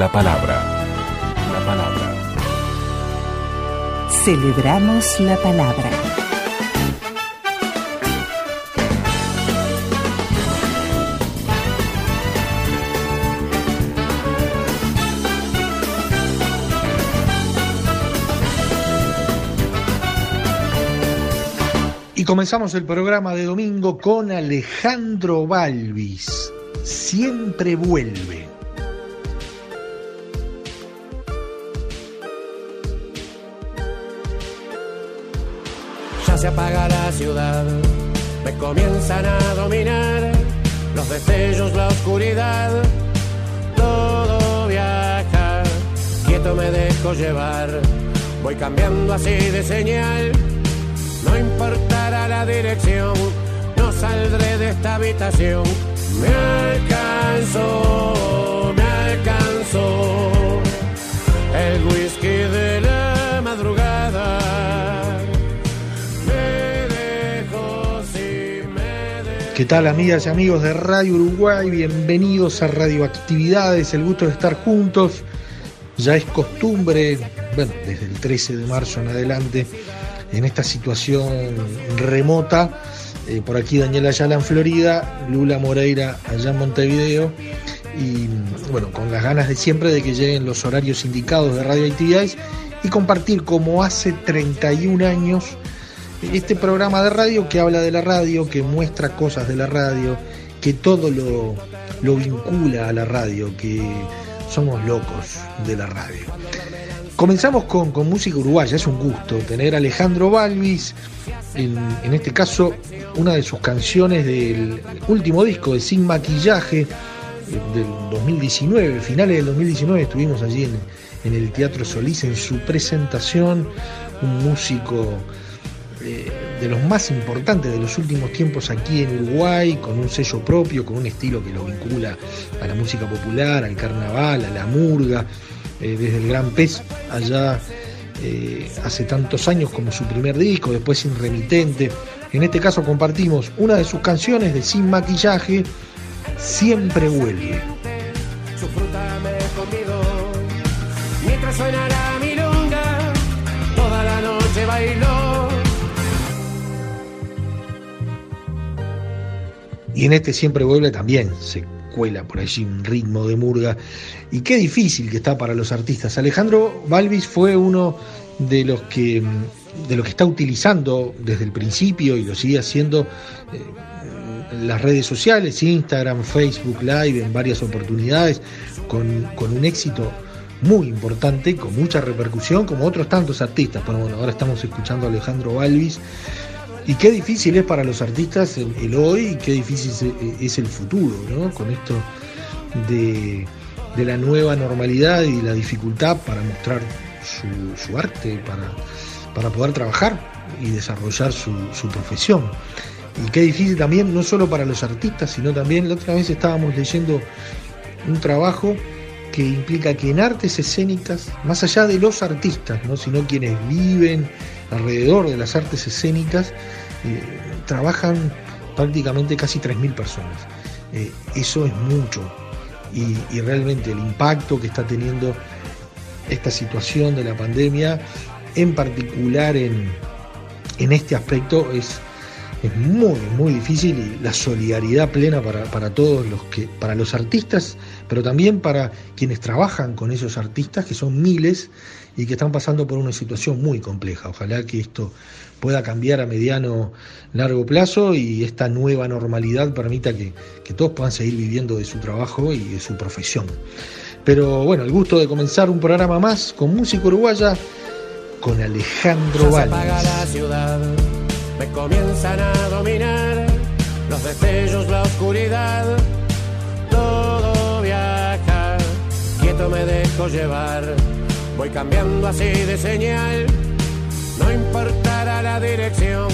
La palabra. La palabra. Celebramos la palabra. Y comenzamos el programa de domingo con Alejandro Balvis. Siempre vuelve. Se apaga la ciudad, me comienzan a dominar los destellos, la oscuridad. Todo viaja, quieto me dejo llevar, voy cambiando así de señal. No importará la dirección, no saldré de esta habitación. Me alcanzó, ¿Qué tal amigas y amigos de Radio Uruguay? Bienvenidos a Radioactividades, el gusto de estar juntos. Ya es costumbre, bueno, desde el 13 de marzo en adelante, en esta situación remota. eh, por aquí Daniela Ayala en Florida, Lula Moreira allá en Montevideo. Y bueno, con las ganas de siempre de que lleguen los horarios indicados de radioactividades y compartir como hace 31 años este programa de radio que habla de la radio, que muestra cosas de la radio, que todo lo, lo vincula a la radio, que somos locos de la radio. Comenzamos con, con música uruguaya, es un gusto tener a Alejandro Balvis, en, en este caso una de sus canciones del último disco de Sin Maquillaje del 2019, finales del 2019 estuvimos allí en, en el Teatro Solís en su presentación, un músico de los más importantes de los últimos tiempos aquí en Uruguay, con un sello propio, con un estilo que lo vincula a la música popular, al carnaval, a la murga, eh, desde el Gran Pez allá eh, hace tantos años como su primer disco, después sin remitente. En este caso compartimos una de sus canciones de Sin Maquillaje, Siempre Vuelve. Y en este siempre vuelve también, se cuela por allí un ritmo de murga. Y qué difícil que está para los artistas. Alejandro Balvis fue uno de los que de que está utilizando desde el principio y lo sigue haciendo eh, las redes sociales, Instagram, Facebook Live, en varias oportunidades, con, con un éxito muy importante, con mucha repercusión, como otros tantos artistas. Pero bueno, ahora estamos escuchando a Alejandro Balvis. Y qué difícil es para los artistas el, hoy y qué difícil es, el futuro, ¿no? Con esto de, de la nueva normalidad y la dificultad para mostrar su, su arte, para, para poder trabajar y desarrollar su, su profesión. Y qué difícil también, no solo para los artistas, sino también, la otra vez estábamos leyendo un trabajo que implica que en artes escénicas, más allá de los artistas, ¿no? sino quienes viven alrededor de las artes escénicas, eh, trabajan prácticamente casi 3.000 personas. Eh, eso es mucho y, y realmente el impacto que está teniendo esta situación de la pandemia, en particular en, en este aspecto, es, es muy, muy difícil y la solidaridad plena para, para todos los que, para los artistas, pero también para quienes trabajan con esos artistas, que son miles y que están pasando por una situación muy compleja. Ojalá que esto pueda cambiar a mediano, largo plazo y esta nueva normalidad permita que, que todos puedan seguir viviendo de su trabajo y de su profesión. Pero bueno, el gusto de comenzar un programa más con música uruguaya con Alejandro Ya se apaga Valls. la ciudad, me comienzan a dominar los destellos, la oscuridad. Todo viaja, quieto me dejo llevar. Voy cambiando así de señal, no importará la dirección,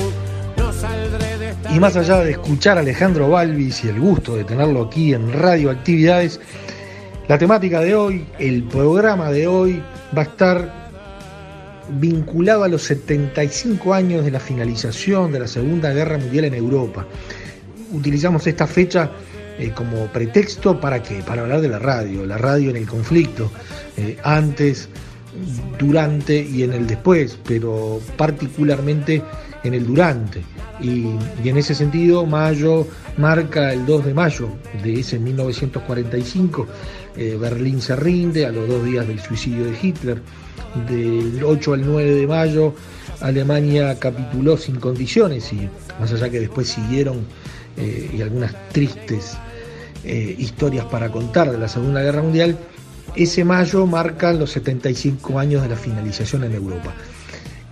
no saldré de esta. Y más allá de escuchar a Alejandro Balvis y el gusto de tenerlo aquí en Radio Actividades, la temática de hoy, el programa de hoy, va a estar vinculado a los 75 años de la finalización de la Segunda Guerra Mundial en Europa. Utilizamos esta fecha eh, como pretexto para qué? Para hablar de la radio, la radio en el conflicto, eh, antes, durante y en el después, pero particularmente en el durante. Y, en ese sentido, mayo marca el 2 de mayo de ese 1945. Eh, Berlín se rinde a los dos días del suicidio de Hitler. Del 8 al 9 de mayo, Alemania capituló sin condiciones y más allá que después siguieron eh, y algunas tristes eh, historias para contar de la Segunda Guerra Mundial, ese mayo marca los 75 años de la finalización en Europa.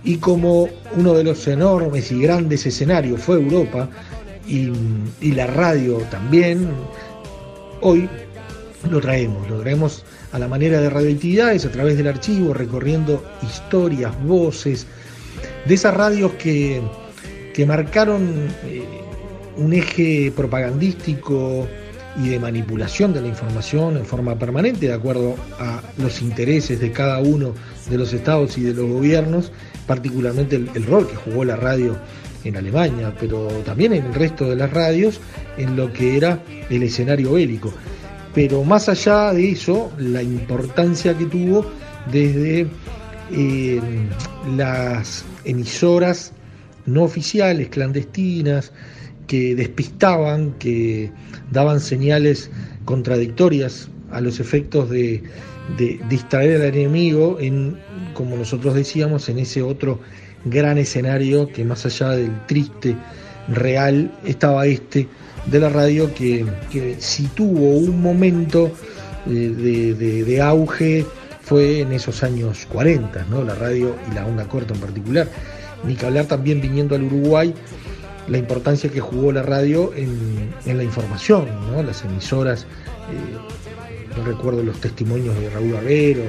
Y como uno de los enormes y grandes escenarios fue Europa, y, la radio también, hoy lo traemos, lo traemos a la manera de radioactividades, a través del archivo, recorriendo historias, voces, de esas radios que, que marcaron eh, un eje propagandístico y de manipulación de la información en forma permanente, de acuerdo a los intereses de cada uno de los estados y de los gobiernos, particularmente el, rol que jugó la radio en Alemania, pero también en el resto de las radios, en lo que era el escenario bélico. Pero más allá de eso, la importancia que tuvo desde eh, las emisoras no oficiales, clandestinas, que despistaban, que daban señales contradictorias a los efectos de, de, distraer al enemigo en, como nosotros decíamos, en ese otro gran escenario que más allá del triste real estaba este de la radio que, que si tuvo un momento de, de, de, auge fue en esos años 40, ¿no? la radio y la onda corta en particular. Ni que hablar también viniendo al Uruguay la importancia que jugó la radio en, en la información, ¿no? las emisoras, eh, recuerdo los testimonios de Raúl Barbero,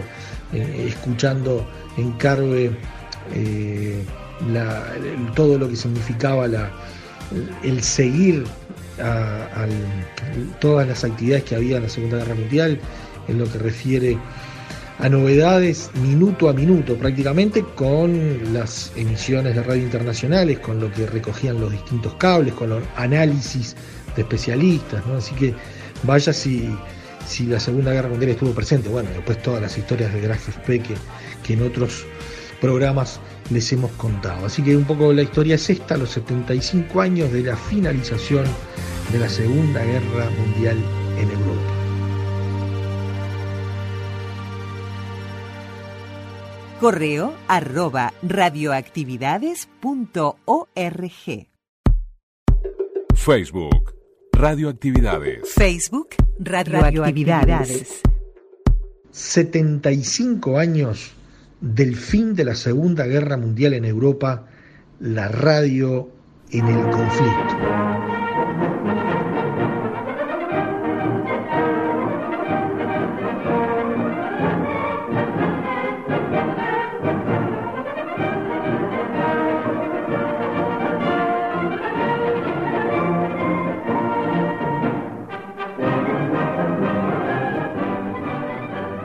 eh, escuchando en Carve eh, todo lo que significaba el seguir a, todas las actividades que había en la Segunda Guerra Mundial, en lo que refiere a novedades minuto a minuto prácticamente con las emisiones de radio internacionales, con lo que recogían los distintos cables, con los análisis de especialistas. Así que vaya si, si la Segunda Guerra Mundial estuvo presente, bueno, después todas las historias de Graf Spee que, que en otros programas les hemos contado. Así que un poco la historia es esta, los 75 años de la finalización de la Segunda Guerra Mundial en Europa. Correo arroba radioactividades.org. Facebook, Radioactividades. Facebook, Radioactividades. 75 años del fin de la Segunda Guerra Mundial en Europa, la radio en el conflicto.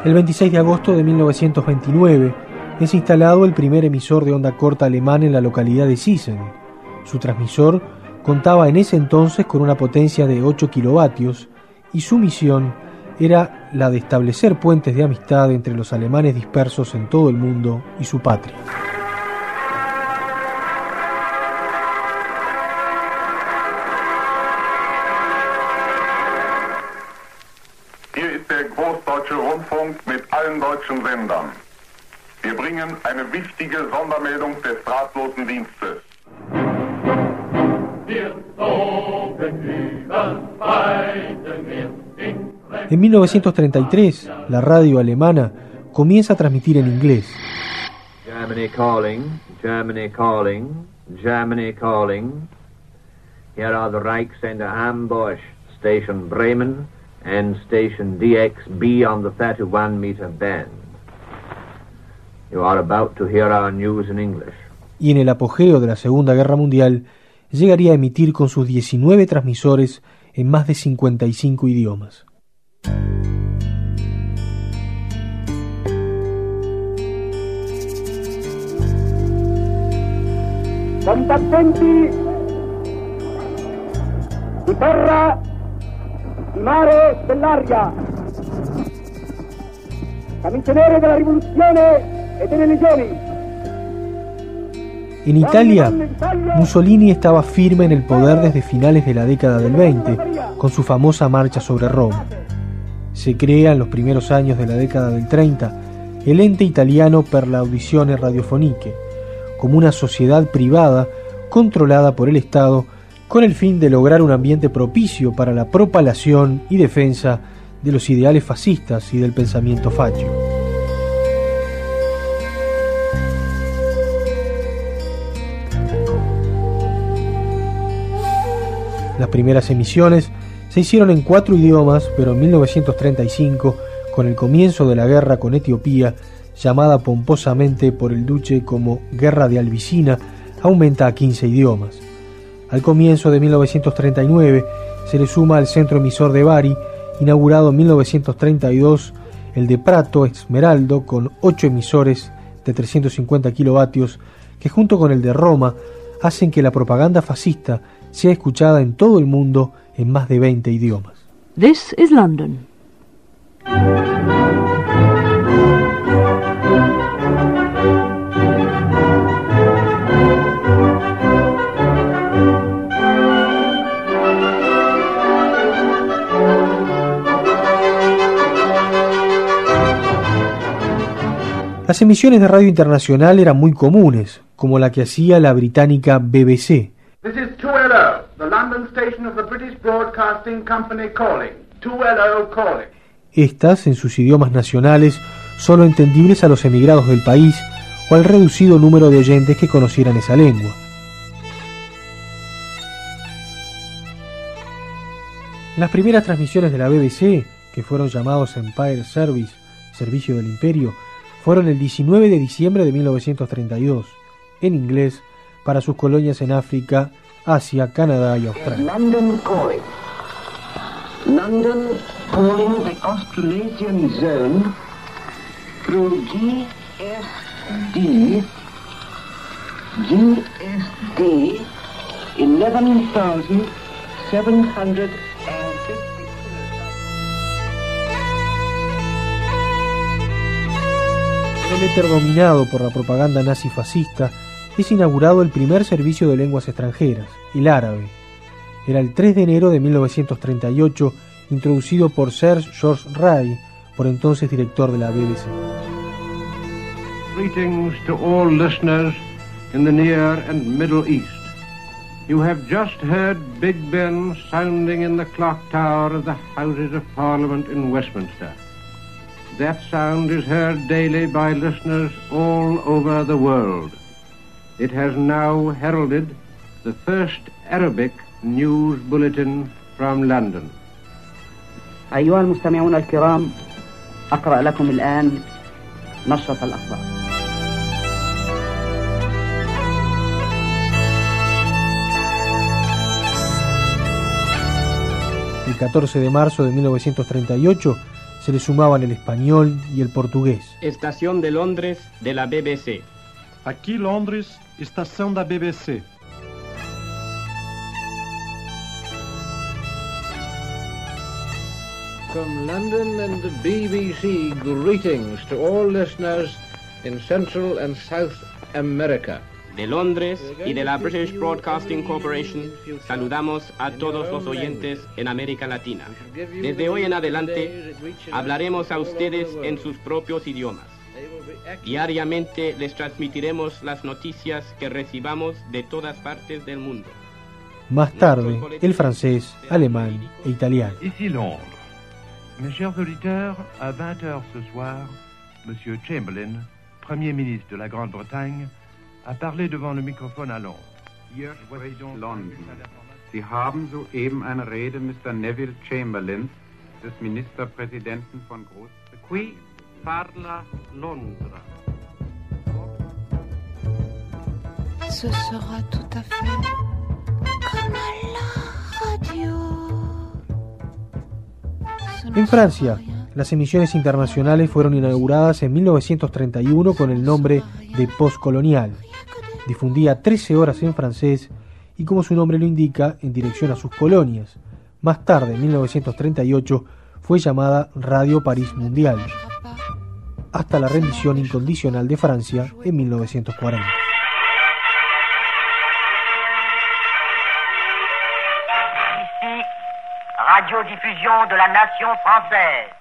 El 26 de agosto de 1929 es instalado el primer emisor de onda corta alemán en la localidad de Siessen. Su transmisor contaba en ese entonces con una potencia de 8 kilovatios y su misión era la de establecer puentes de amistad entre los alemanes dispersos en todo el mundo y su patria. 1933, la radio alemana comienza a transmitir en inglés. Germany calling, Germany calling, Germany calling. Here are the Reichsender Ambush, Station Bremen, End station DXB on the 31 meter band. You are about to hear our news in English. Y en el apogeo de la Segunda Guerra Mundial, llegaría a emitir con sus 19 transmisores en más de 55 idiomas. Contatti di terra, di mare, dell'aria, camicie nere della rivoluzione e delle legioni. En Italia, Mussolini estaba firme en el poder desde finales de la década del 20, con su famosa marcha sobre Roma. Se crea en los primeros años de la década del 30 el ente italiano per la audizione radiofoniche, como una sociedad privada controlada por el Estado con el fin de lograr un ambiente propicio para la propalación y defensa de los ideales fascistas y del pensamiento facho. Las primeras emisiones se hicieron en cuatro idiomas, pero en 1935, con el comienzo de la guerra con Etiopía, llamada pomposamente por el duque como Guerra de Albicina, aumenta a 15 idiomas. Al comienzo de 1939 se le suma al centro emisor de Bari, inaugurado en 1932, el de Prato Esmeraldo, con ocho emisores de 350 kilovatios, que junto con el de Roma hacen que la propaganda fascista sea escuchada en todo el mundo en más de 20 idiomas. This is London. Las emisiones de radio internacional eran muy comunes, como la que hacía la británica BBC. This is 2LO, the London station of the British Broadcasting Company calling. 2LO calling. Estas, en sus idiomas nacionales, solo entendibles a los emigrados del país o al reducido número de oyentes que conocieran esa lengua. Las primeras transmisiones de la BBC, que fueron llamados Empire Service, Servicio del Imperio, fueron el 19 de diciembre de 1932, en inglés, para sus colonias en África, Asia, Canadá y Australia. London calling. London calling the Australasian zone through GSD. GSD 11,750. En el éter dominado por la propaganda nazi-fascista, es inaugurado el primer servicio de lenguas extranjeras, el árabe. Era el 3 de enero de 1938, introducido por Sir George Ray, por entonces director de la BBC. Greetings to all listeners in the Near and Middle East. You have just heard Big Ben sounding in the clock tower of the Houses of Parliament in Westminster. That sound is heard daily by listeners all over the world It has now heralded the first Arabic news bulletin from London. أيها المستمعون الكرام أقرأ لكم الآن نشرة الأخبار El 14 de marzo de 1938 se le sumaban el español y el portugués. Estación de Londres de la BBC. Aqui Londres, estação da BBC. From London and the BBC, greetings to all listeners in Central and South America. De Londres y de la British Broadcasting Corporation saludamos a todos los oyentes en América Latina. Desde hoy en adelante hablaremos a ustedes en sus propios idiomas. Diariamente les transmitiremos las noticias que recibamos de todas partes del mundo. Más tarde, el francés, alemán e italiano. Ici Londres. Mes chers auditeurs, à 20h ce soir, Monsieur Chamberlain, Premier ministre de la Grande-Bretagne, a parlé devant le microphone à Londres. Hier spricht London. Sie haben soeben eine Rede Mr. Neville Chamberlain des Ministerpräsidenten von Großbritannien. Parla Londra. Ce sera tout à fait comme à la radio. En Francia, las emisiones internacionales fueron inauguradas en 1931 con el nombre de Postcolonial. Difundía 13 horas en francés y, como su nombre lo indica, en dirección a sus colonias. Más tarde, en 1938, fue llamada Radio París Mundial, hasta la rendición incondicional de Francia en 1940. radiodiffusion de la nation française.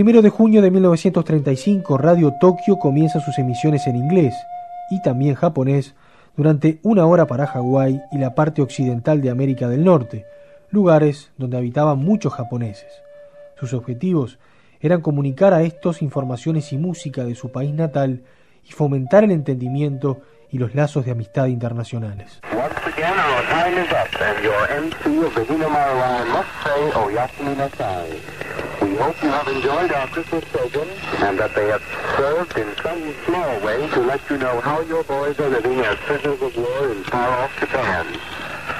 El primero de junio de 1935, Radio Tokio comienza sus emisiones en inglés y también japonés durante una hora para Hawái y la parte occidental de América del Norte, lugares donde habitaban muchos japoneses. Sus objetivos eran comunicar a estos informaciones y música de su país natal y fomentar el entendimiento y los lazos de amistad internacionales. We hope you have enjoyed our Christmas program and that they have served in some small way to let you know how your boys are living as prisoners of war in far-off Japan.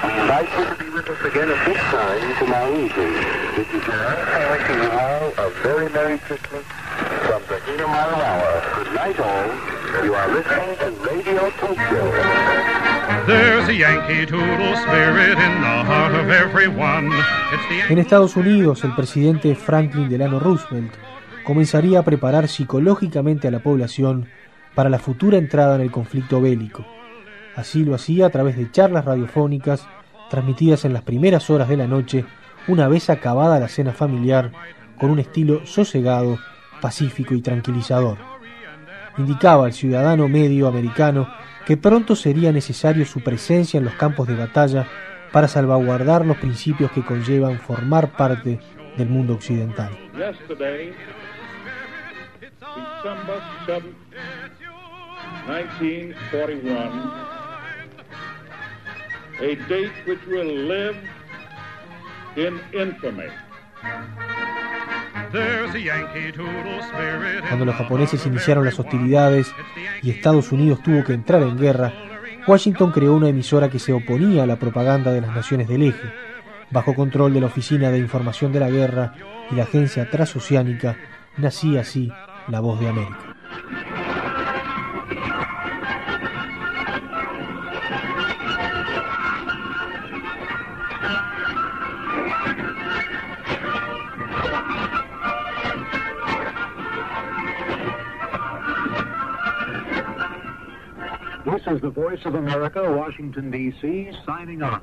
We invite you to be with us again at this time tomorrow evening. This is I wishing you all a very Merry Christmas from the Hour. Good night all. You are listening to Radio Tokyo. En Estados Unidos, el presidente Franklin Delano Roosevelt comenzaría a preparar psicológicamente a la población para la futura entrada en el conflicto bélico. Así lo hacía a través de charlas radiofónicas transmitidas en las primeras horas de la noche, una vez acabada la cena familiar, con un estilo sosegado, pacífico y tranquilizador. Indicaba al ciudadano medio americano que pronto sería necesario su presencia en los campos de batalla para salvaguardar los principios que conllevan formar parte del mundo occidental. Yesterday, December 7, 1941, a date which will live in infamy. Cuando los japoneses iniciaron las hostilidades y Estados Unidos tuvo que entrar en guerra, Washington creó una emisora que se oponía a la propaganda de las naciones del eje, bajo control de la Oficina de Información de la Guerra y la Agencia Transoceánica, nacía así la Voz de América. Is the Voice of America, Washington, D.C., signing on.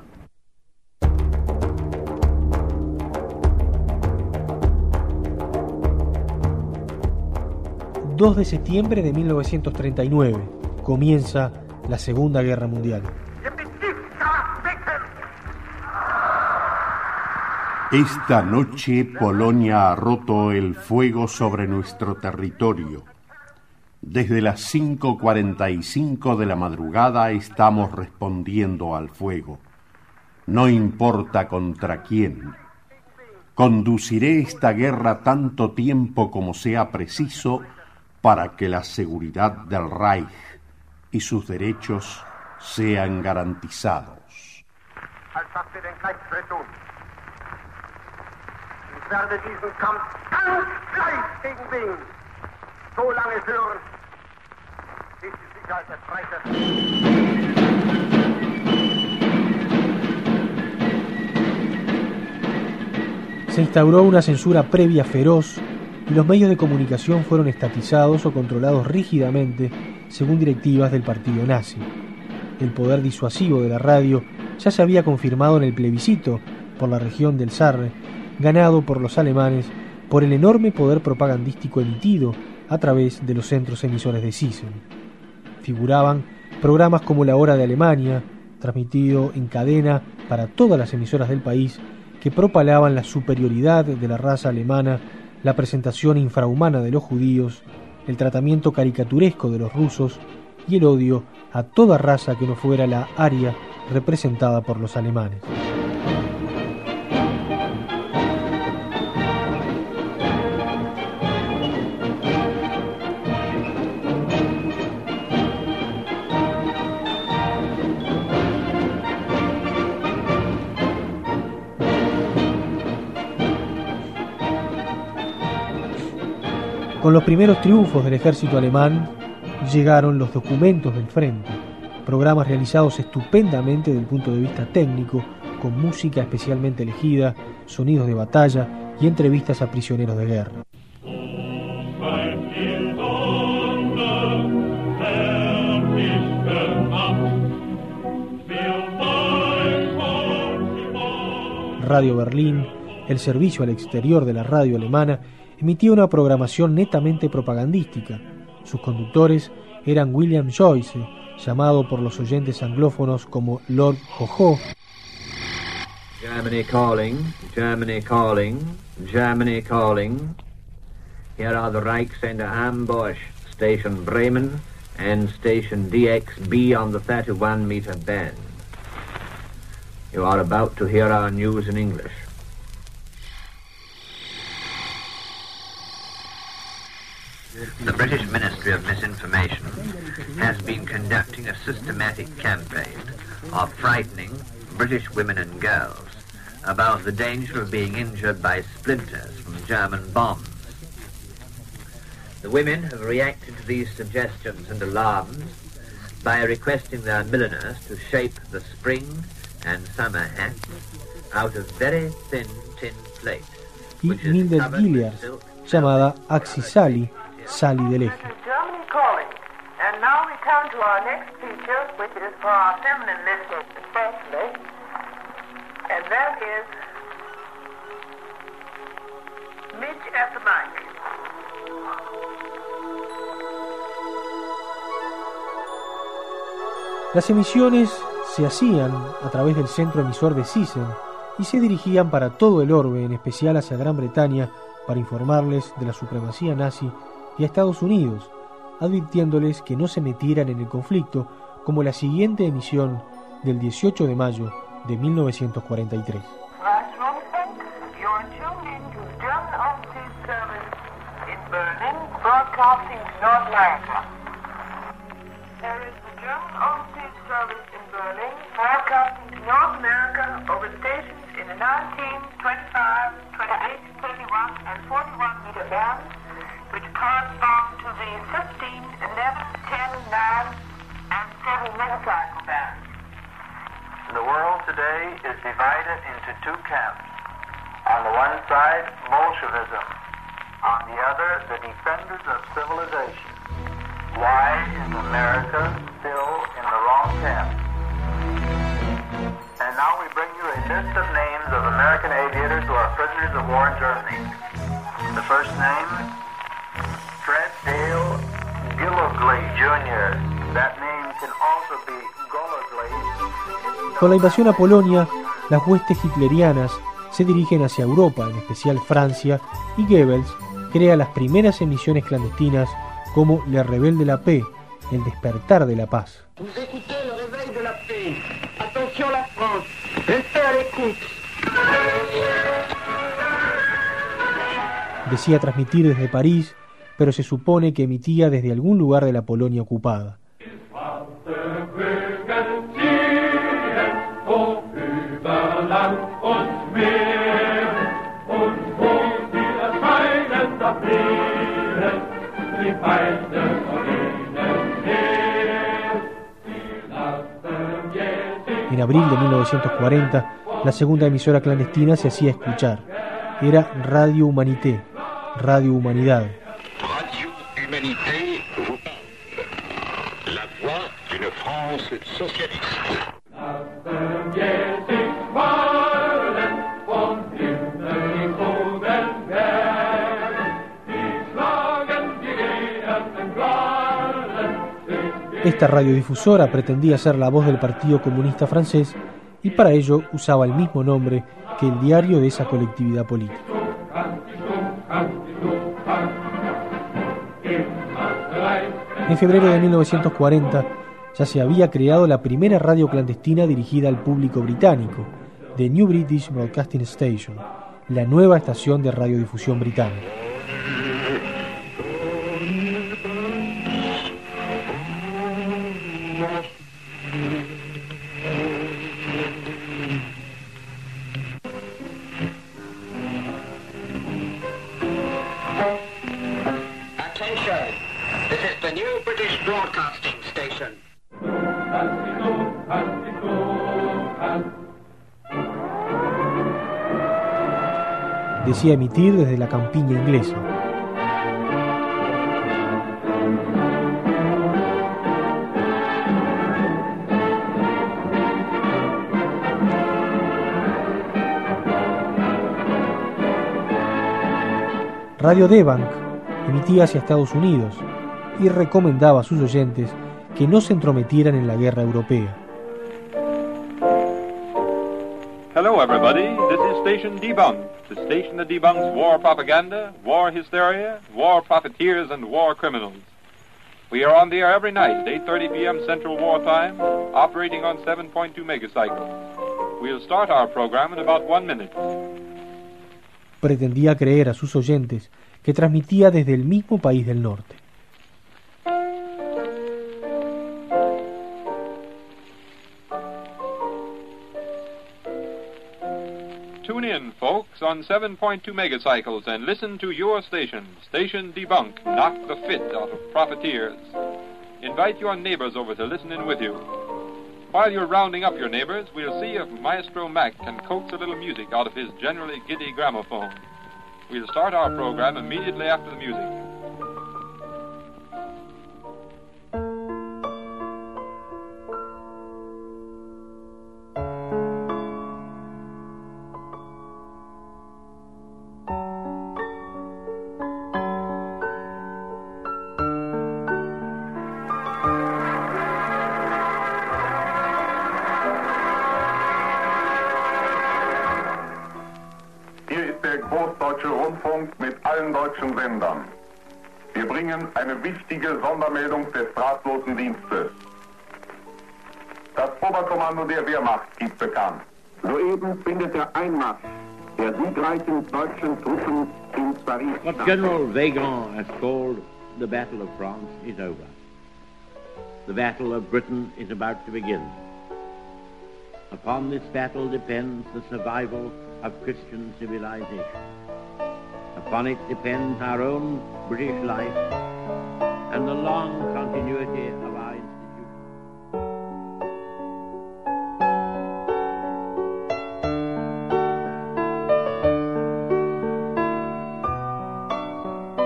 ...2 de septiembre de 1939... ...comienza la Segunda Guerra Mundial. Esta noche Polonia ha roto el fuego sobre nuestro territorio. Desde las 5.45 de la madrugada estamos respondiendo al fuego. No importa contra quién. Conduciré esta guerra tanto tiempo como sea preciso para que la seguridad del Reich y sus derechos sean garantizados bis die Sicherheit des Se instauró una censura previa feroz y los medios de comunicación fueron estatizados o controlados rígidamente según directivas del partido nazi. El poder disuasivo de la radio ya se había confirmado en el plebiscito por la región del Sarre, ganado por los alemanes por el enorme poder propagandístico emitido a través de los centros emisores de Sisen. Figuraban programas como La Hora de Alemania, transmitido en cadena para todas las emisoras del país que propalaban la superioridad de la raza alemana, la presentación infrahumana de los judíos, el tratamiento caricaturesco de los rusos y el odio a toda raza que no fuera la aria representada por los alemanes. Con los primeros triunfos del ejército alemán llegaron los documentos del frente, programas realizados estupendamente desde el punto de vista técnico, con música especialmente elegida, sonidos de batalla y entrevistas a prisioneros de guerra. Radio Berlín, el servicio al exterior de la radio alemana, emitía una programación netamente propagandística. Sus conductores eran William Joyce, llamado por los oyentes anglófonos como Lord Jojo. Germany calling, Germany calling, Germany calling. Here are the Reichsender ambush, Station Bremen and Station DXB on the 31 meter band. You are about to hear our news in English. The British Ministry of Misinformation has been conducting a systematic campaign of frightening British women and girls about the danger of being injured by splinters from German bombs. The women have reacted to these suggestions and alarms by requesting their milliners to shape the spring and summer hats out of very thin tin plate. y Mildred Gilliard, llamada Axisali, Sally del Eje. Las emisiones se hacían a través del centro emisor de Sisen y se dirigían para todo el orbe, en especial hacia Gran Bretaña, para informarles de la supremacía nazi y a Estados Unidos, advirtiéndoles que no se metieran en el conflicto, como la siguiente emisión del 18 de mayo de 1943. You're tuned in to German Overseas Service in Berlin, broadcasting to North America. There is the German Overseas Service in the 19, 25, 28, 31, and 41 meter bands, which correspond to the 15, 11, 10, 9, and 7 megacycle bands. The world today is divided into two camps. On the one side, Bolshevism. On the other, the defenders of civilization. Why is America still in the wrong camp? And now we bring you a list of names of American aviators who are prisoners of war in Germany. The first name, Con la invasión a Polonia, las huestes hitlerianas se dirigen hacia Europa, en especial Francia, y Goebbels crea las primeras emisiones clandestinas como Le Rebelde la Paix, el despertar de la paz. De. Decía transmitir desde París, pero se supone que emitía desde algún lugar de la Polonia ocupada. En abril de 1940, la segunda emisora clandestina se hacía escuchar. Era Radio Humanité, Radio Humanidad. Humanité vous parle. La voix d'une France socialiste. Esta radiodifusora pretendía ser la voz del Partido Comunista francés y para ello usaba el mismo nombre que el diario de esa colectividad política. En febrero de 1940 ya se había creado la primera radio clandestina dirigida al público británico, The New British Broadcasting Station, la nueva estación de radiodifusión británica. Decía emitir desde la campiña inglesa. Radio Debank emitía hacia Estados Unidos y recomendaba a sus oyentes que no se entrometieran en la guerra europea. Station Debunk, the station that debunks war propaganda, war hysteria, war profiteers, and war criminals. We are on the air every night at 8.30 p.m. Central War Time, operating on 7.2 megacycles. We'll start our program in about one minute. Pretendía creer a sus oyentes que transmitía desde el mismo país del norte. Tune in, folks, on 7.2 megacycles and listen to your station, Station Debunk, knock the fit out of profiteers. Invite your neighbors over to listen in with you. While you're rounding up your neighbors, we'll see if Maestro Mac can coax a little music out of his generally giddy gramophone. We'll start our program immediately after the music. Wichtige Sondermeldung des drahtlosen Dienstes. Das Oberkommando der Wehrmacht gibt bekannt. Soeben findet der Einmarsch der siegreichen deutschen Truppen in Paris What statt. General Weygand has called the Battle of France is over. The Battle of Britain is about to begin. Upon this battle depends the survival of Christian civilization. Upon it depends our own British life and the long continuity of our institutions.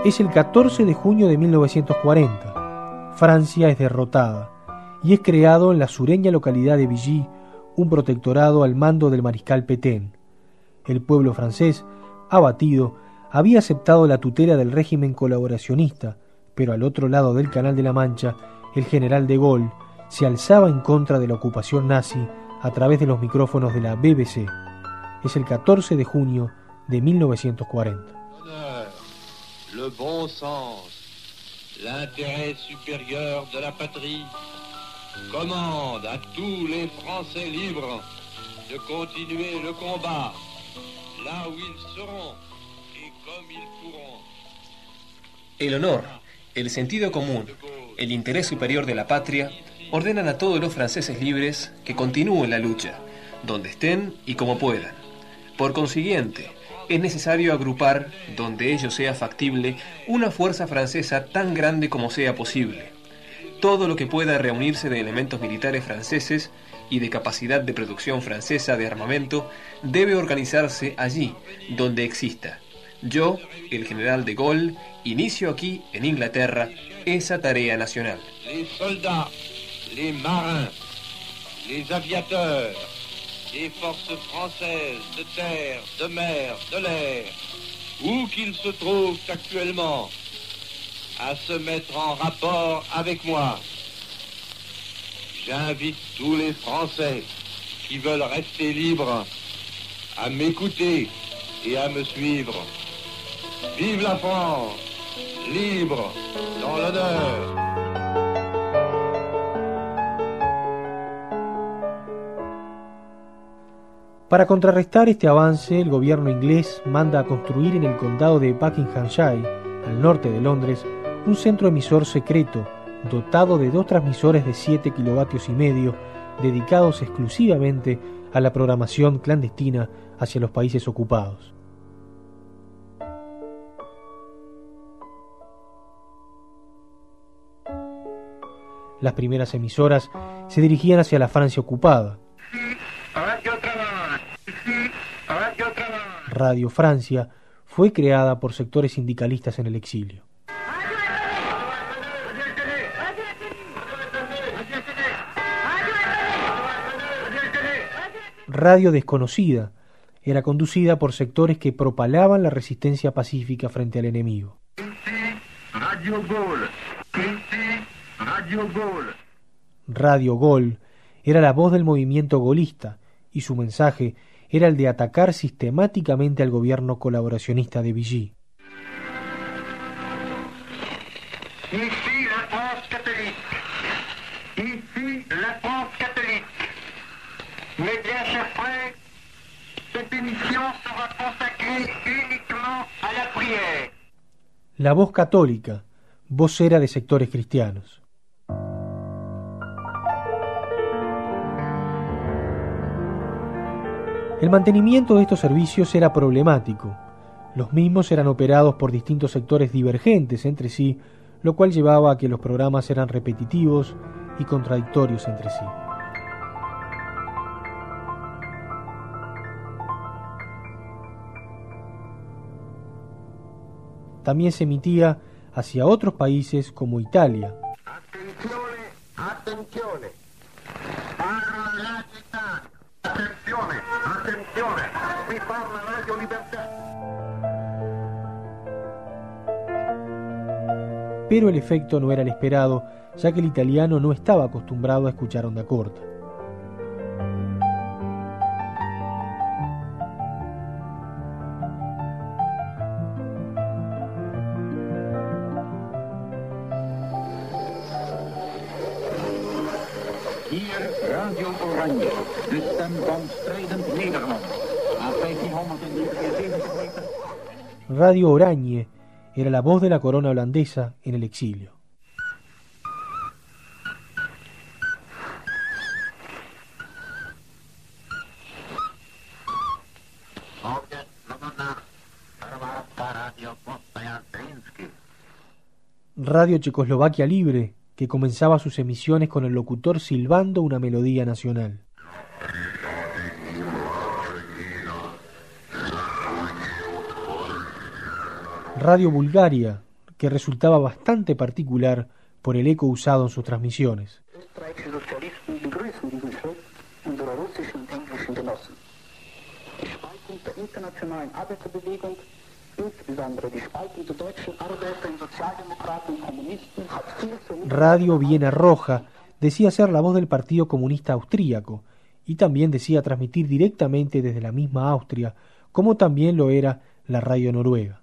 Es el 14 de junio de 1940. Francia es derrotada y es creado en la sureña localidad de Vichy un protectorado al mando del mariscal Pétain. El pueblo francés, abatido, había aceptado la tutela del régimen colaboracionista, pero al otro lado del Canal de la Mancha, el general de Gaulle se alzaba en contra de la ocupación nazi a través de los micrófonos de la BBC. Es el 14 de junio de 1940. le bon sens, l'intérêt supérieur de la patrie commande à tous les Français libres de continuer le combat là où ils seront et comme ils pourront. El honor, el sentido común, el interés superior de la patria ordenan a todos los franceses libres que continúen la lucha, donde estén y como puedan. Por consiguiente, es necesario agrupar, donde ello sea factible, una fuerza francesa tan grande como sea posible. Todo lo que pueda reunirse de elementos militares franceses y de capacidad de producción francesa de armamento debe organizarse allí, donde exista. Yo, el general de Gaulle, inicio aquí, en Inglaterra, esa tarea nacional. Les soldats, les marins, les aviateurs, les forces françaises de terre, de mer, de l'air, où qu'ils se trouvent actuellement, à se mettre en rapport avec moi. J'invite tous les Français qui veulent rester libres à m'écouter et à me suivre. Vive la France, libre, dans. Para contrarrestar este avance, el gobierno inglés manda a construir en el condado de Buckinghamshire, al norte de Londres, un centro emisor secreto dotado de dos transmisores de 7 kilovatios y medio dedicados exclusivamente a la programación clandestina hacia los países ocupados. Las primeras emisoras se dirigían hacia la Francia ocupada. Radio Francia fue creada por sectores sindicalistas en el exilio. Radio Desconocida era conducida por sectores que propalaban la resistencia pacífica frente al enemigo. Radio Gol. Radio Gol era la voz del movimiento golista y su mensaje era el de atacar sistemáticamente al gobierno colaboracionista de Vichy. Ici la France catholique. Ici la France catholique. Mes bien chers frères, cette émission sera consacrée uniquement à la prière. La voz católica, vocera de sectores cristianos. El mantenimiento de estos servicios era problemático. Los mismos eran operados por distintos sectores divergentes entre sí, lo cual llevaba a que los programas eran repetitivos y contradictorios entre sí. También se emitía hacia otros países como Italia. Attenzione, attenzione. Parla la città. Pero el efecto no era el esperado, ya que el italiano no estaba acostumbrado a escuchar onda corta. Radio Orañe era la voz de la corona holandesa en el exilio. Radio Checoslovaquia Libre, que comenzaba sus emisiones con el locutor silbando una melodía nacional. Radio Bulgaria, que resultaba bastante particular por el eco usado en sus transmisiones. Radio Viena Roja decía ser la voz del Partido Comunista Austríaco y también decía transmitir directamente desde la misma Austria, como también lo era la radio noruega.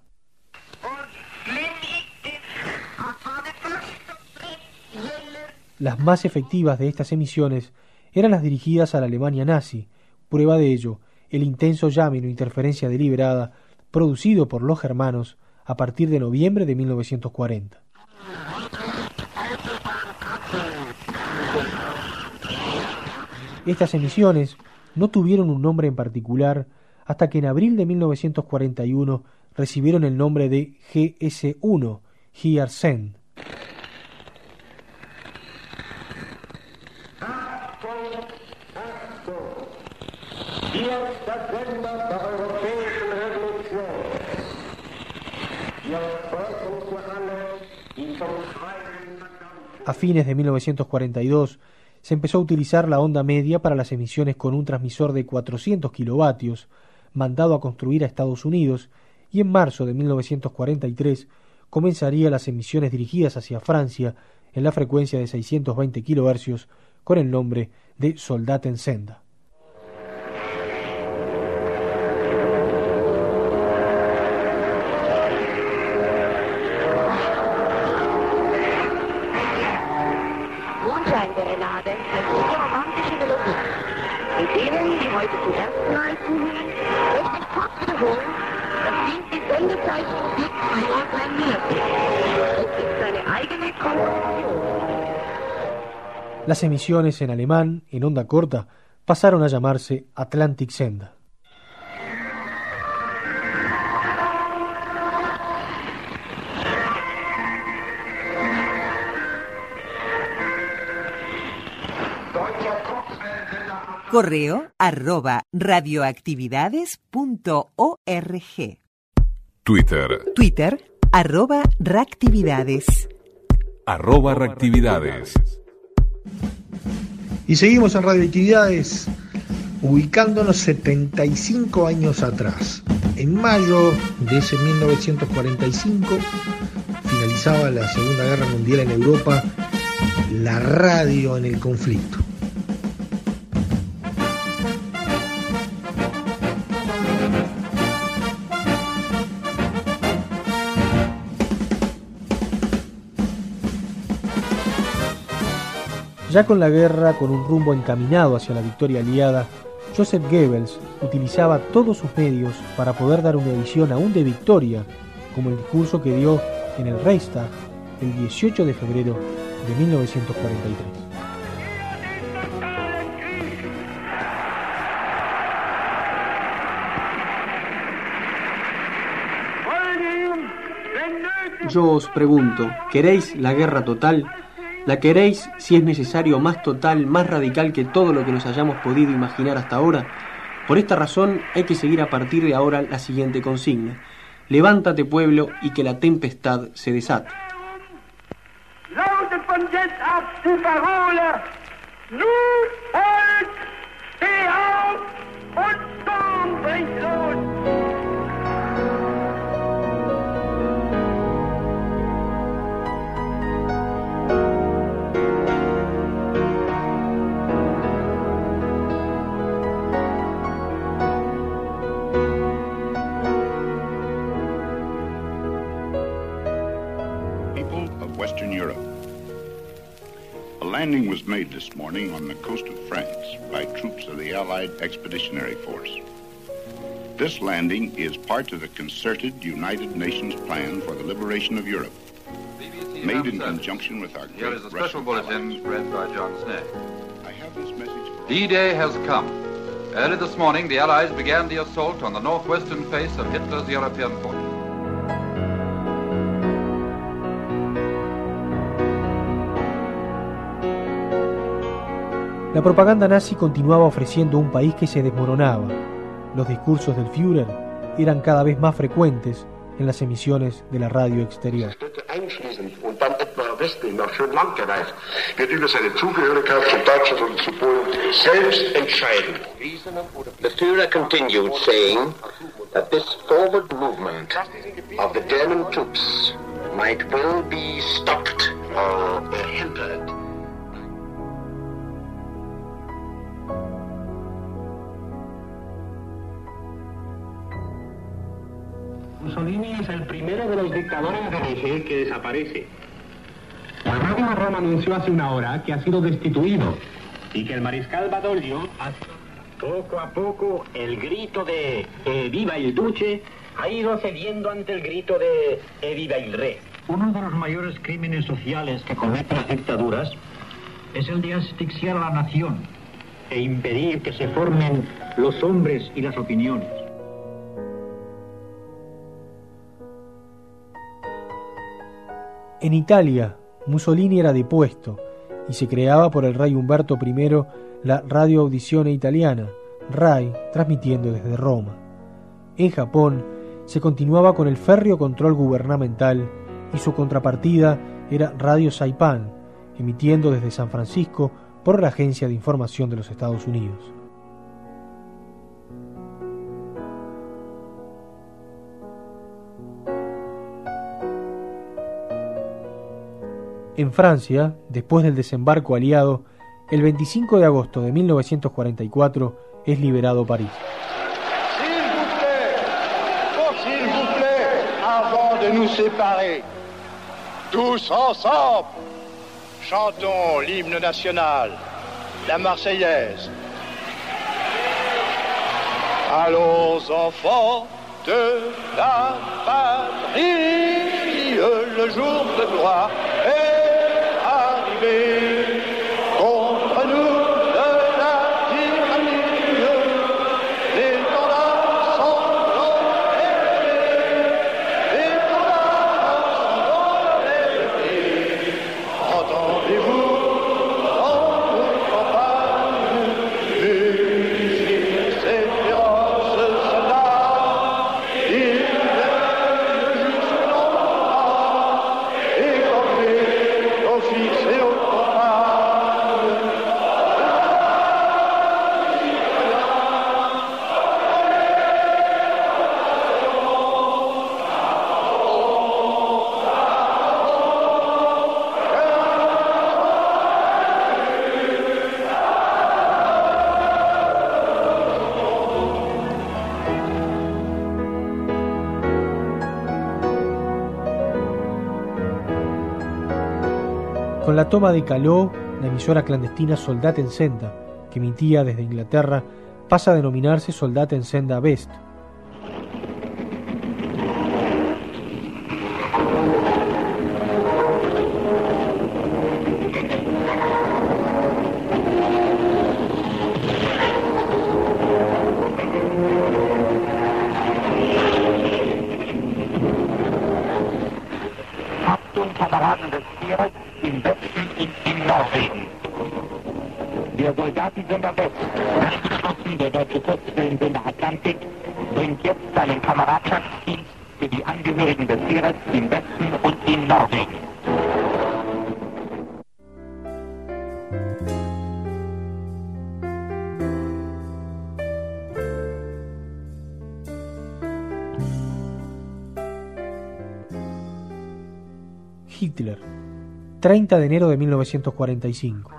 Las más efectivas de estas emisiones eran las dirigidas a la Alemania nazi, prueba de ello el intenso llamen o interferencia deliberada producido por los germanos a partir de noviembre de 1940. Estas emisiones no tuvieron un nombre en particular hasta que en abril de 1941 recibieron el nombre de GS1, Here A fines de 1942 se empezó a utilizar la onda media para las emisiones con un transmisor de 400 kilovatios, mandado a construir a Estados Unidos, y en marzo de 1943 comenzaría las emisiones dirigidas hacia Francia en la frecuencia de 620 kilohercios con el nombre de Soldaten Senda. Las emisiones en alemán, en onda corta, pasaron a llamarse Atlantic Senda. Correo arroba radioactividades.org. Twitter. Twitter arroba reactividades. Arroba reactividades. Y seguimos en Radioactividades, ubicándonos 75 años atrás. En mayo de ese 1945 finalizaba la Segunda Guerra Mundial en Europa, la radio en el conflicto. Ya con la guerra con un rumbo encaminado hacia la victoria aliada, Joseph Goebbels utilizaba todos sus medios para poder dar una visión aún de victoria, como el discurso que dio en el Reichstag el 18 de febrero de 1943. Yo os pregunto, ¿queréis la guerra total? ¿La queréis, si es necesario, más total, más radical que todo lo que nos hayamos podido imaginar hasta ahora? Por esta razón hay que seguir a partir de ahora la siguiente consigna. Levántate pueblo y que la tempestad se desate. Landing was made this morning on the coast of France by troops of the Allied Expeditionary Force. This landing is part of the concerted United Nations plan for the liberation of Europe, made in conjunction with our Here is a special Russian bulletin read by John Snell. I have this message for D-Day has come. Early this morning, the Allies began the assault on the northwestern face of Hitler's European forces. La propaganda nazi continuaba ofreciendo un país que se desmoronaba. Los discursos del Führer eran cada vez más frecuentes en las emisiones de la radio exterior. The Führer continued saying that this forward movement of the German troops might well be stopped or hindered. De de Niger que desaparece. La radio Roma anunció hace una hora que ha sido destituido y que el mariscal Badoglio ha... Poco a poco el grito de "Eh, viva el duce ha ido cediendo ante el grito de "Eh, viva el rey. Uno de los mayores crímenes sociales que cometen las dictaduras es el de asfixiar a la nación e impedir que se formen los hombres y las opiniones. En Italia, Mussolini era depuesto y se creaba por el rey Humberto I la Radio Audizione Italiana, RAI, transmitiendo desde Roma. En Japón, se continuaba con el férreo control gubernamental y su contrapartida era Radio Saipan, emitiendo desde San Francisco por la Agencia de Información de los Estados Unidos. En Francia, después del desembarco aliado, el 25 de agosto de 1944 es liberado París. S'il vous plaît, oh s'il vous plaît, avant de nous séparer, tous ensemble, chantons l'hymne national, la Marseillaise. Allons enfants de la patrie, le jour de gloire bem. Toma de Caló, la emisora clandestina Soldat en Senda, que emitía desde Inglaterra, pasa a denominarse Soldat en Senda West. Kameraden des Tieres im Westen und in Norwegen. Der Soldatensender West, angeschlossen der deutsche Kurzwellensender Atlantik, bringt jetzt seinen Kameradschaftsdienst für die Angehörigen des Tieres im Westen und in Norwegen. 30 de enero de 1945.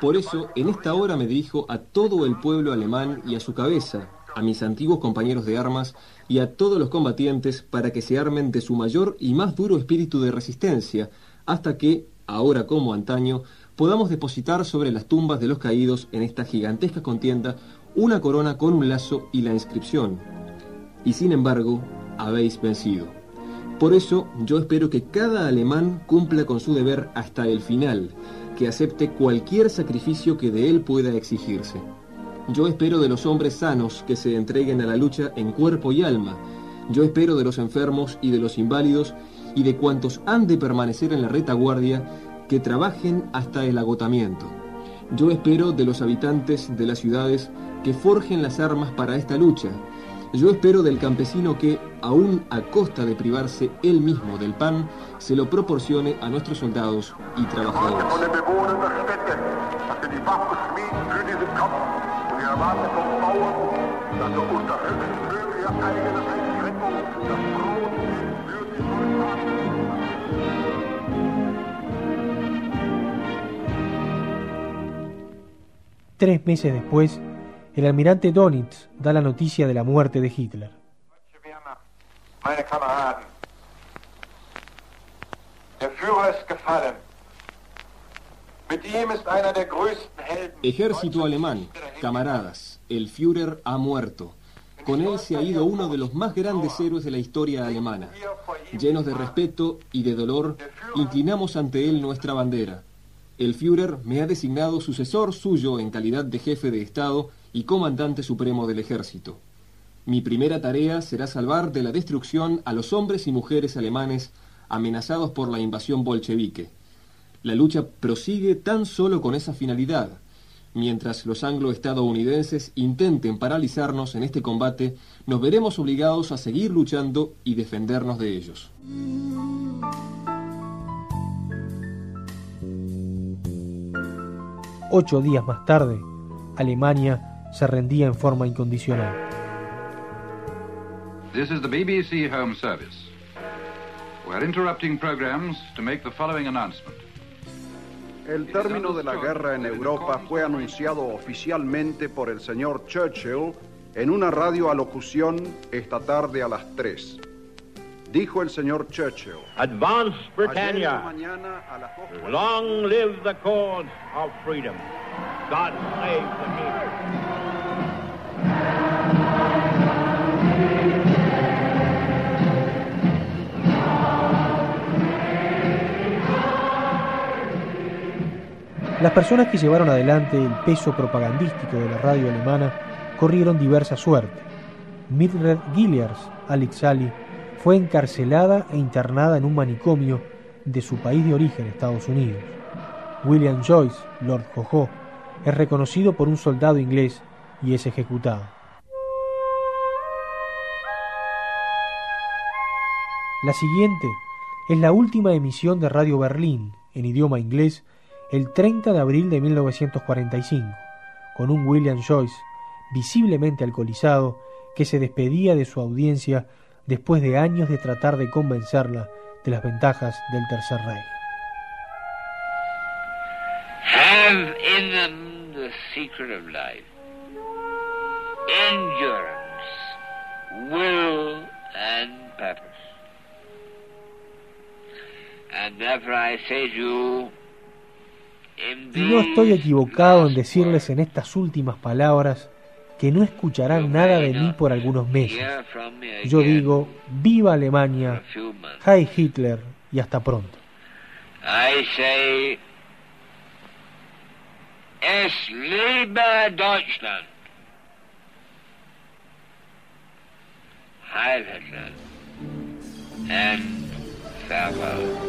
Por eso, en esta hora me dirijo a todo el pueblo alemán y a su cabeza, a mis antiguos compañeros de armas y a todos los combatientes para que se armen de su mayor y más duro espíritu de resistencia, hasta que, ahora como antaño, podamos depositar sobre las tumbas de los caídos en esta gigantesca contienda una corona con un lazo y la inscripción. Y sin embargo, habéis vencido. Por eso yo espero que cada alemán cumpla con su deber hasta el final, que acepte cualquier sacrificio que de él pueda exigirse. Yo espero de los hombres sanos que se entreguen a la lucha en cuerpo y alma. Yo espero de los enfermos y de los inválidos y de cuantos han de permanecer en la retaguardia que trabajen hasta el agotamiento. Yo espero de los habitantes de las ciudades que forjen las armas para esta lucha. Yo espero del campesino que, aún a costa de privarse él mismo del pan, se lo proporcione a nuestros soldados y trabajadores. Tres meses después, el almirante Donitz da la noticia de la muerte de Hitler. Ejército alemán, camaradas, el Führer ha muerto. Con él se ha ido uno de los más grandes héroes de la historia alemana. Llenos de respeto y de dolor, inclinamos ante él nuestra bandera. El Führer me ha designado sucesor suyo en calidad de jefe de Estado y comandante supremo del ejército. Mi primera tarea será salvar de la destrucción a los hombres y mujeres alemanes amenazados por la invasión bolchevique. La lucha prosigue tan solo con esa finalidad. Mientras los anglo-estadounidenses intenten paralizarnos en este combate, nos veremos obligados a seguir luchando y defendernos de ellos. Ocho días más tarde, Alemania se rendía en forma incondicional. This is the BBC Home Service. We're interrupting programs to make the following announcement. El término de la guerra en Europa fue anunciado oficialmente por el señor Churchill en una radioalocución esta tarde a las 3. Dijo el señor Churchill. Advance Britannia. Long live the cause of freedom. God save the king. Las personas que llevaron adelante el peso propagandístico de la radio alemana corrieron diversa suerte. Mildred Gilliers, Alex Sally, fue encarcelada e internada en un manicomio de su país de origen, Estados Unidos. William Joyce, Lord Jojo, es reconocido por un soldado inglés y es ejecutado. La siguiente es la última emisión de Radio Berlín en idioma inglés el 30 de abril de 1945, con un William Joyce visiblemente alcoholizado que se despedía de su audiencia después de años de tratar de convencerla de las ventajas del Tercer Reich. Have in them the secret of life, endurance, will, and purpose. And therefore I say to you, Y no estoy equivocado en decirles en estas últimas palabras que no escucharán nada de mí por algunos meses. Yo digo, viva Alemania, Heil Hitler y hasta pronto. I say, es lebe Deutschland. Heil Hitler. And farewell.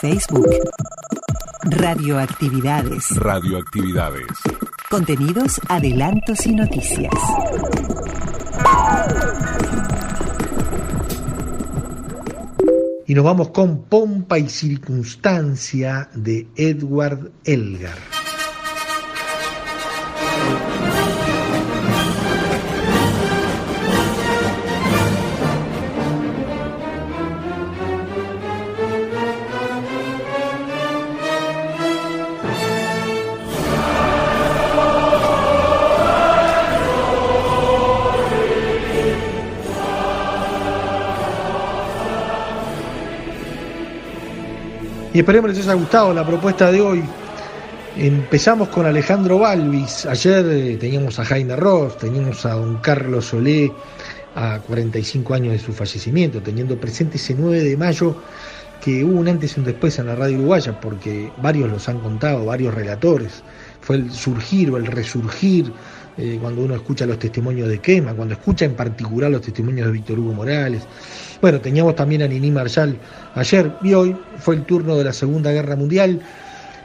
Facebook. Radioactividades. Radioactividades. Contenidos, adelantos y noticias. Y nos vamos con Pompa y Circunstancia de Edward Elgar. Y esperemos les haya gustado la propuesta de hoy. Empezamos con Alejandro Balvis. Ayer eh, teníamos a Jaime Ross, teníamos a don Carlos Solé a 45 años de su fallecimiento, teniendo presente ese 9 de mayo que hubo un antes y un después en la radio uruguaya, porque varios los han contado, varios relatores. Fue el surgir o el resurgir eh, cuando uno escucha los testimonios de Quema, cuando escucha en particular los testimonios de Víctor Hugo Morales. Bueno, teníamos también a Nini Marshall ayer y hoy fue el turno de la Segunda Guerra Mundial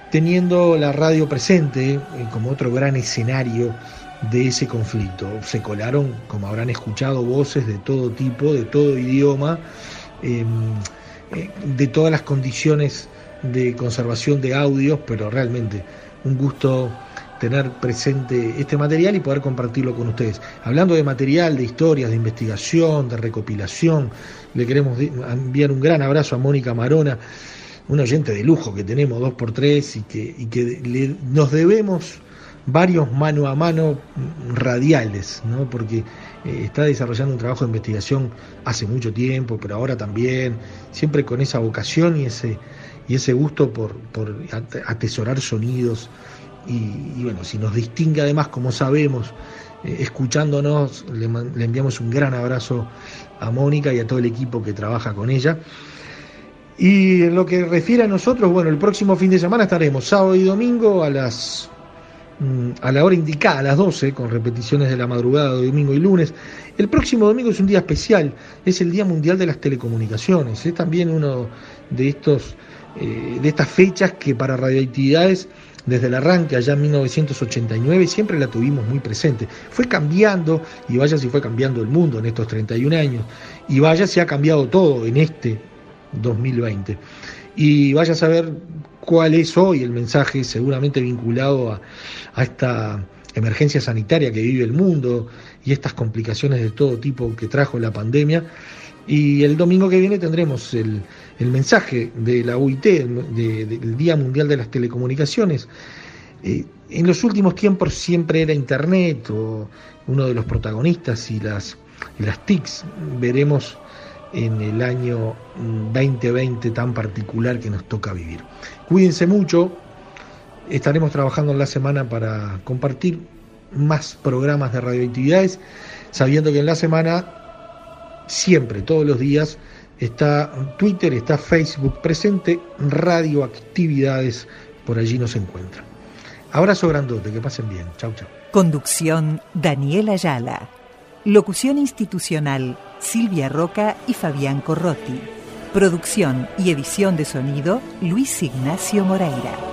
teniendo la radio presente eh, como otro gran escenario de ese conflicto. Se colaron, como habrán escuchado, voces de todo tipo, de todo idioma, em, eh, de todas las condiciones de conservación de audios, pero realmente un gusto tener presente este material y poder compartirlo con ustedes. Hablando de material, de historias, de investigación, de recopilación, le queremos enviar un gran abrazo a Mónica Marona, un oyente de lujo que tenemos dos por tres y que, y que nos debemos varios mano a mano radiales, ¿no? porque eh, está desarrollando un trabajo de investigación hace mucho tiempo, pero ahora también, siempre con esa vocación y ese, y ese gusto por, por atesorar sonidos. Y, bueno, si nos distingue además, como sabemos, eh, escuchándonos, le, enviamos un gran abrazo a Mónica y a todo el equipo que trabaja con ella. Y en lo que refiere a nosotros, bueno, el próximo fin de semana estaremos sábado y domingo a las mm, a la hora indicada, a las 12, con repeticiones de la madrugada de domingo y lunes. El próximo domingo es un día especial, es el Día Mundial de las Telecomunicaciones. Es también uno de estos eh, de estas fechas que para radioactividades desde el arranque allá en 1989 siempre la tuvimos muy presente. Fue cambiando, y vaya si fue cambiando el mundo en estos 31 años, y vaya si ha cambiado todo en este 2020. Y vaya a saber cuál es hoy el mensaje, seguramente vinculado a, a esta emergencia sanitaria que vive el mundo y estas complicaciones de todo tipo que trajo la pandemia. Y el domingo que viene tendremos el, el mensaje de la UIT, del Día Mundial de las Telecomunicaciones. Eh, en los últimos tiempos siempre era Internet o uno de los protagonistas y las, y las TICs. Veremos en el año 2020 mm, tan particular que nos toca vivir. Cuídense mucho, estaremos trabajando en la semana para compartir más programas de radioactividades, sabiendo que en la semana, siempre, todos los días, está Twitter, está Facebook presente, radioactividades, por allí nos encuentran. Abrazo grandote, que pasen bien. Chau, chau. Conducción Daniela Ayala. Locución institucional Silvia Roca y Fabián Corrotti. Producción y edición de sonido Luis Ignacio Moreira.